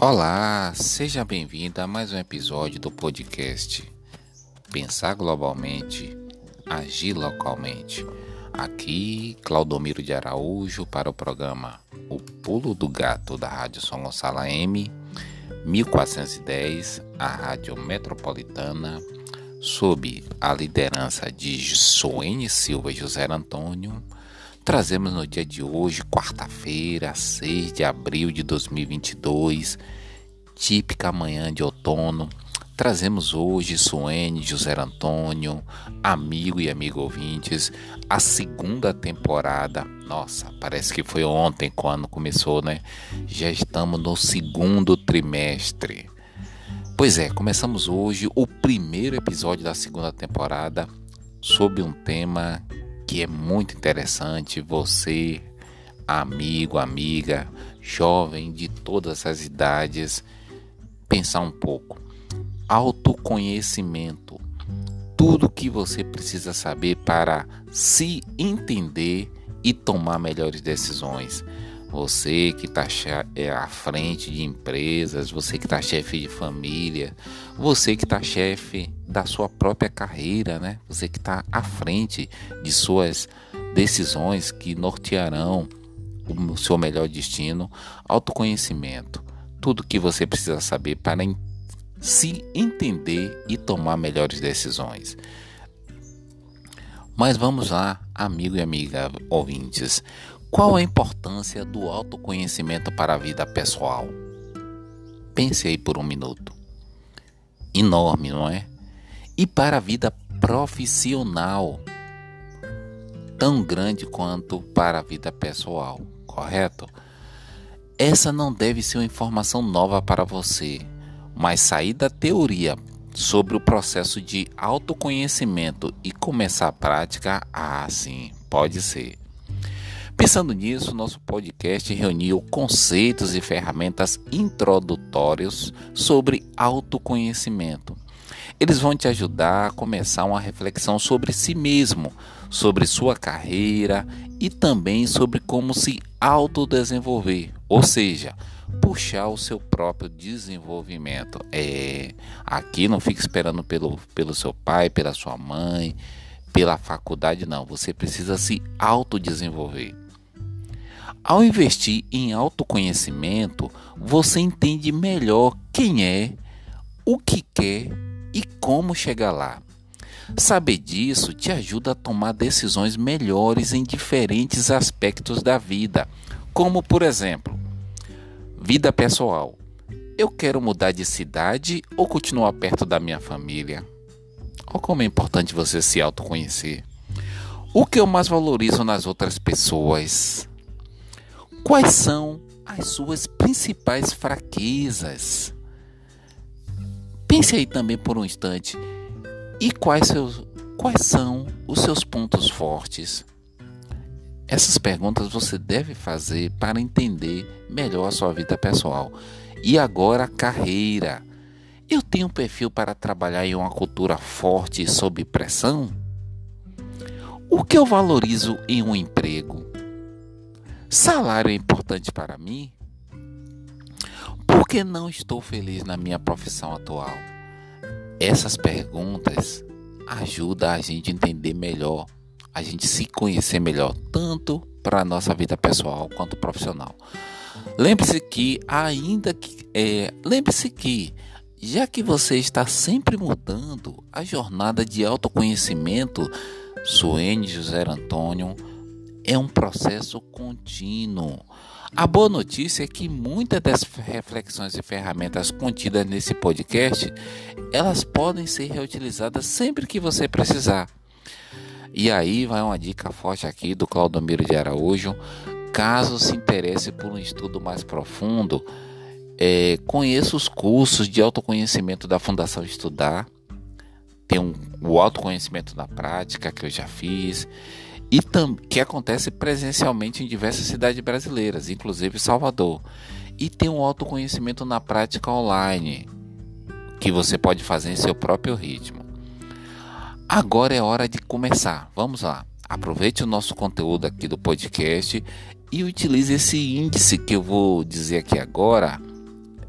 Olá, seja bem-vindo a mais um episódio do podcast Pensar Globalmente, Agir Localmente. Aqui, Claudomiro de Araújo para o programa O Pulo do Gato da Rádio São Gonçalo M, 1410, a Rádio Metropolitana, sob a liderança de Soene Silva e José Antônio Trazemos no dia de hoje, quarta-feira, 6 de abril de 2022, típica manhã de outono. Trazemos hoje, Suene, José Antônio, amigo e amigo ouvintes, a segunda temporada. Nossa, parece que foi ontem quando começou, né? Já estamos no segundo trimestre. Pois é, começamos hoje o primeiro episódio da segunda temporada sob um tema que é muito interessante você, amigo, amiga, jovem de todas as idades, pensar um pouco. Autoconhecimento. Tudo que você precisa saber para se entender e tomar melhores decisões. Você que está é, à frente de empresas, você que está chefe de família, você que está chefe da sua própria carreira, né? Você que está à frente de suas decisões que nortearão o seu melhor destino, autoconhecimento, tudo que você precisa saber para se entender e tomar melhores decisões. Mas vamos lá, amigo e amiga ouvintes. Qual a importância do autoconhecimento para a vida pessoal? Pense aí por um minuto. Enorme, não é? E para a vida profissional? Tão grande quanto para a vida pessoal, correto? Essa não deve ser uma informação nova para você, mas sair da teoria sobre o processo de autoconhecimento e começar a prática, ah, sim, pode ser. Pensando nisso, nosso podcast reuniu conceitos e ferramentas introdutórios sobre autoconhecimento. Eles vão te ajudar a começar uma reflexão sobre si mesmo, sobre sua carreira e também sobre como se autodesenvolver, ou seja, puxar o seu próprio desenvolvimento. É, aqui não fique esperando pelo, pelo seu pai, pela sua mãe, pela faculdade, não. Você precisa se autodesenvolver. Ao investir em autoconhecimento, você entende melhor quem é, o que quer e como chegar lá. Saber disso te ajuda a tomar decisões melhores em diferentes aspectos da vida, como por exemplo, vida pessoal. Eu quero mudar de cidade ou continuar perto da minha família? Olha como é importante você se autoconhecer. O que eu mais valorizo nas outras pessoas? Quais são as suas principais fraquezas? Pense aí também por um instante. E quais, seus, quais são os seus pontos fortes? Essas perguntas você deve fazer para entender melhor a sua vida pessoal. E agora, carreira. Eu tenho um perfil para trabalhar em uma cultura forte e sob pressão? O que eu valorizo em um emprego? Salário é importante para mim? Por que não estou feliz na minha profissão atual? Essas perguntas ajudam a gente a entender melhor, a gente se conhecer melhor, tanto para a nossa vida pessoal quanto profissional. Lembre-se que, ainda que. É, Lembre-se que, já que você está sempre mudando, a jornada de autoconhecimento, Suene José Antônio é um processo contínuo. A boa notícia é que muitas das reflexões e ferramentas contidas nesse podcast, elas podem ser reutilizadas sempre que você precisar. E aí vai uma dica forte aqui do Claudomiro de Araújo. Caso se interesse por um estudo mais profundo, é, conheça os cursos de autoconhecimento da Fundação Estudar. Tem um, o autoconhecimento na prática que eu já fiz e que acontece presencialmente em diversas cidades brasileiras, inclusive Salvador. E tem um autoconhecimento na prática online, que você pode fazer em seu próprio ritmo. Agora é hora de começar. Vamos lá. Aproveite o nosso conteúdo aqui do podcast e utilize esse índice que eu vou dizer aqui agora.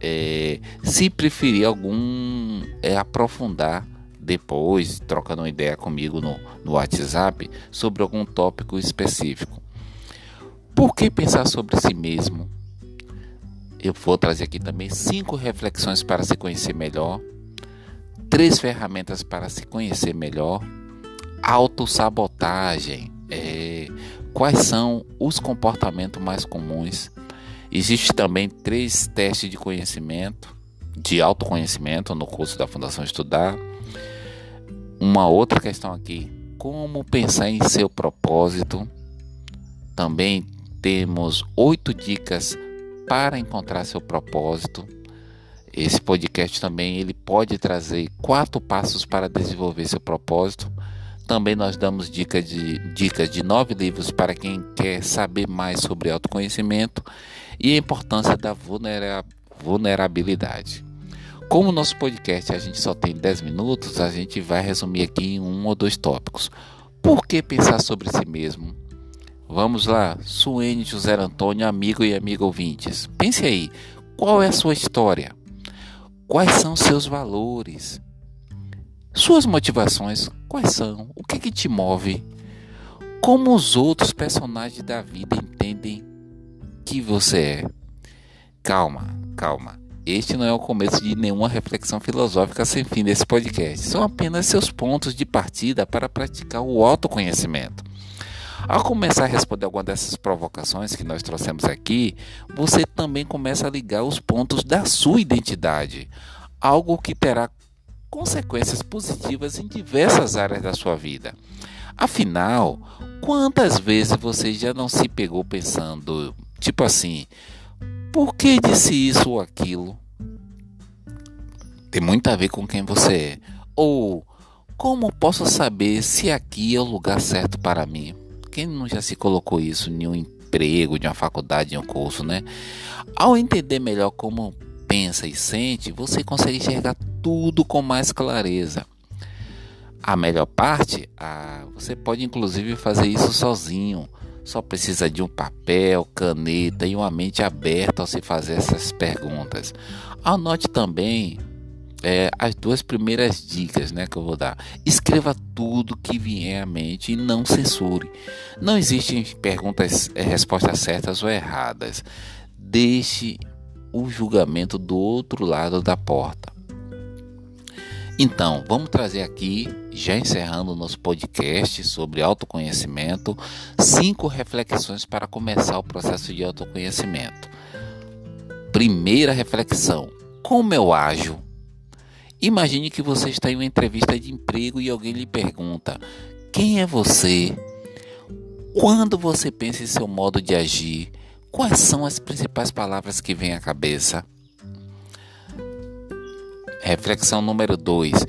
É, se preferir algum é, aprofundar depois, trocando uma ideia comigo no, no WhatsApp sobre algum tópico específico. Por que pensar sobre si mesmo? Eu vou trazer aqui também cinco reflexões para se conhecer melhor, três ferramentas para se conhecer melhor, autossabotagem, é, quais são os comportamentos mais comuns. Existe também três testes de conhecimento, de autoconhecimento no curso da Fundação Estudar. Uma outra questão aqui, como pensar em seu propósito. Também temos oito dicas para encontrar seu propósito. Esse podcast também ele pode trazer quatro passos para desenvolver seu propósito. Também nós damos dicas de, dicas de nove livros para quem quer saber mais sobre autoconhecimento e a importância da vulnerabilidade. Como o nosso podcast a gente só tem 10 minutos, a gente vai resumir aqui em um ou dois tópicos. Por que pensar sobre si mesmo? Vamos lá, Suene José Antônio, amigo e amigo ouvintes. Pense aí, qual é a sua história? Quais são seus valores? Suas motivações quais são? O que, que te move? Como os outros personagens da vida entendem que você é? Calma, calma. Este não é o começo de nenhuma reflexão filosófica sem fim desse podcast. São apenas seus pontos de partida para praticar o autoconhecimento. Ao começar a responder alguma dessas provocações que nós trouxemos aqui, você também começa a ligar os pontos da sua identidade, algo que terá consequências positivas em diversas áreas da sua vida. Afinal, quantas vezes você já não se pegou pensando, tipo assim, por que disse isso ou aquilo? Tem muito a ver com quem você é. Ou como posso saber se aqui é o lugar certo para mim? Quem não já se colocou isso em um emprego, de uma faculdade, em um curso, né? Ao entender melhor como pensa e sente, você consegue enxergar tudo com mais clareza. A melhor parte, ah, você pode inclusive fazer isso sozinho. Só precisa de um papel, caneta e uma mente aberta ao se fazer essas perguntas. Anote também é, as duas primeiras dicas né, que eu vou dar. Escreva tudo que vier à mente e não censure. Não existem perguntas, é, respostas certas ou erradas. Deixe o julgamento do outro lado da porta. Então, vamos trazer aqui, já encerrando nosso podcast sobre autoconhecimento, cinco reflexões para começar o processo de autoconhecimento. Primeira reflexão: como eu ajo? Imagine que você está em uma entrevista de emprego e alguém lhe pergunta: quem é você? Quando você pensa em seu modo de agir, quais são as principais palavras que vêm à cabeça? Reflexão número 2: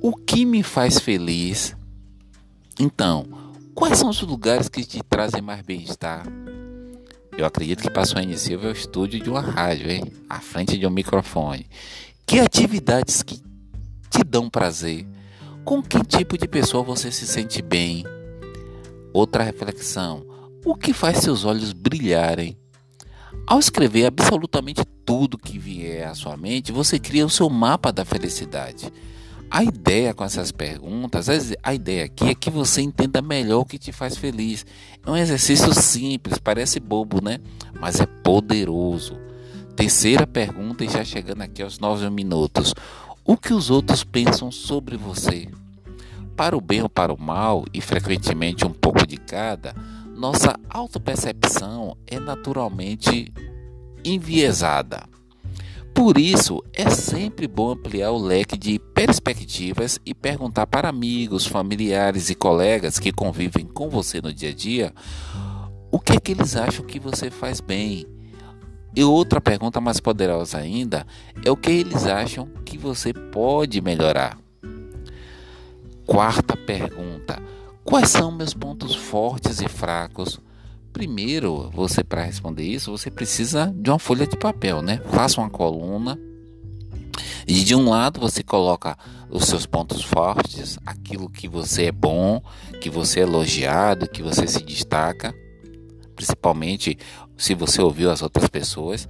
O que me faz feliz? Então, quais são os lugares que te trazem mais bem-estar? Eu acredito que passou a iniciar o estúdio de uma rádio, hein? À frente de um microfone. Que atividades que te dão prazer? Com que tipo de pessoa você se sente bem? Outra reflexão: o que faz seus olhos brilharem? Ao escrever absolutamente tudo que vier à sua mente, você cria o seu mapa da felicidade. A ideia com essas perguntas, a ideia aqui é que você entenda melhor o que te faz feliz. É um exercício simples, parece bobo, né? Mas é poderoso. Terceira pergunta, e já chegando aqui aos nove minutos: O que os outros pensam sobre você? Para o bem ou para o mal, e frequentemente um pouco de cada, nossa autopercepção é naturalmente enviesada. Por isso, é sempre bom ampliar o leque de perspectivas e perguntar para amigos, familiares e colegas que convivem com você no dia a dia o que é que eles acham que você faz bem e outra pergunta mais poderosa ainda é o que eles acham que você pode melhorar. Quarta pergunta: Quais são meus pontos fortes e fracos? Primeiro, você para responder isso, você precisa de uma folha de papel, né? Faça uma coluna e de um lado você coloca os seus pontos fortes, aquilo que você é bom, que você é elogiado, que você se destaca, principalmente se você ouviu as outras pessoas.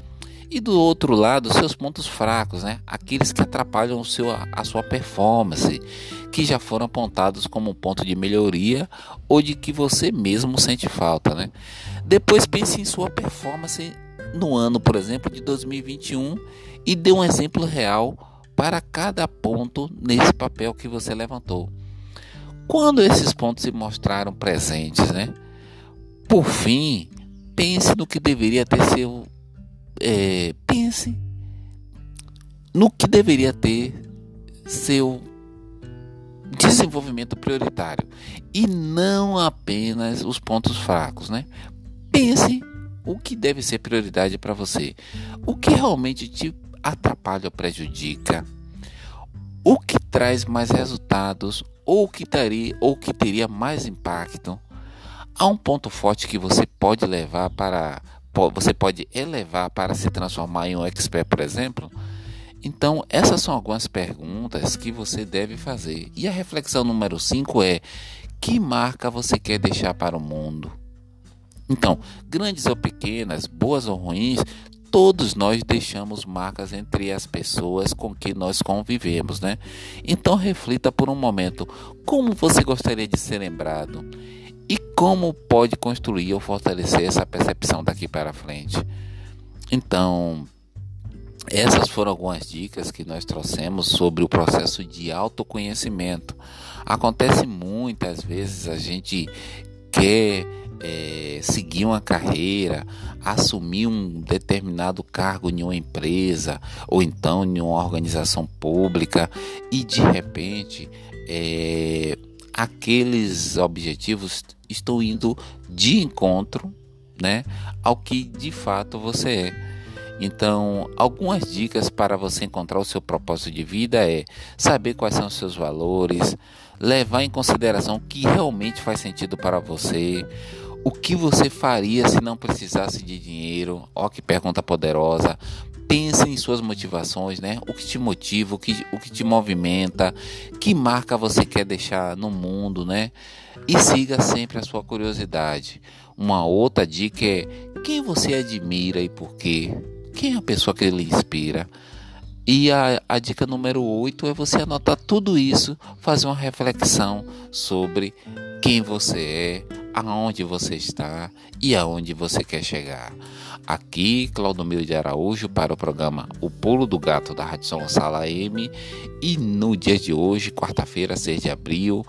E do outro lado, seus pontos fracos, né? Aqueles que atrapalham o seu, a sua performance, que já foram apontados como um ponto de melhoria ou de que você mesmo sente falta, né? Depois pense em sua performance no ano, por exemplo, de 2021 e dê um exemplo real para cada ponto nesse papel que você levantou. Quando esses pontos se mostraram presentes, né? Por fim, pense no que deveria ter seu. É, pense no que deveria ter seu desenvolvimento prioritário e não apenas os pontos fracos, né? Pense o que deve ser prioridade para você, o que realmente te atrapalha ou prejudica, o que traz mais resultados ou que teria ou que teria mais impacto. Há um ponto forte que você pode levar para você pode elevar para se transformar em um expert, por exemplo. Então, essas são algumas perguntas que você deve fazer. E a reflexão número 5 é: que marca você quer deixar para o mundo? Então, grandes ou pequenas, boas ou ruins, todos nós deixamos marcas entre as pessoas com que nós convivemos, né? Então reflita por um momento como você gostaria de ser lembrado e como pode construir ou fortalecer essa percepção daqui para frente. Então, essas foram algumas dicas que nós trouxemos sobre o processo de autoconhecimento. Acontece muitas vezes a gente quer é, seguir uma carreira, assumir um determinado cargo em uma empresa ou então em uma organização pública e de repente é, aqueles objetivos estão indo de encontro né, ao que de fato você é. Então, algumas dicas para você encontrar o seu propósito de vida é saber quais são os seus valores, levar em consideração o que realmente faz sentido para você, o que você faria se não precisasse de dinheiro? Ó, que pergunta poderosa. Pense em suas motivações, né? O que te motiva, o que, o que te movimenta, que marca você quer deixar no mundo, né? E siga sempre a sua curiosidade. Uma outra dica é quem você admira e por quê? Quem é a pessoa que lhe inspira? E a, a dica número 8 é você anotar tudo isso, fazer uma reflexão sobre quem você é, aonde você está e aonde você quer chegar. Aqui, Claudomiro de Araújo para o programa O Pulo do Gato da Rádio Gonçalo AM e no dia de hoje, quarta-feira, 6 de abril,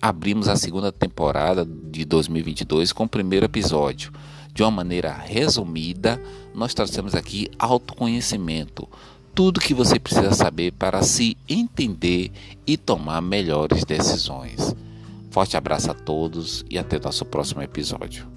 abrimos a segunda temporada de 2022 com o primeiro episódio. De uma maneira resumida, nós trouxemos aqui autoconhecimento, tudo que você precisa saber para se entender e tomar melhores decisões. Forte abraço a todos e até nosso próximo episódio.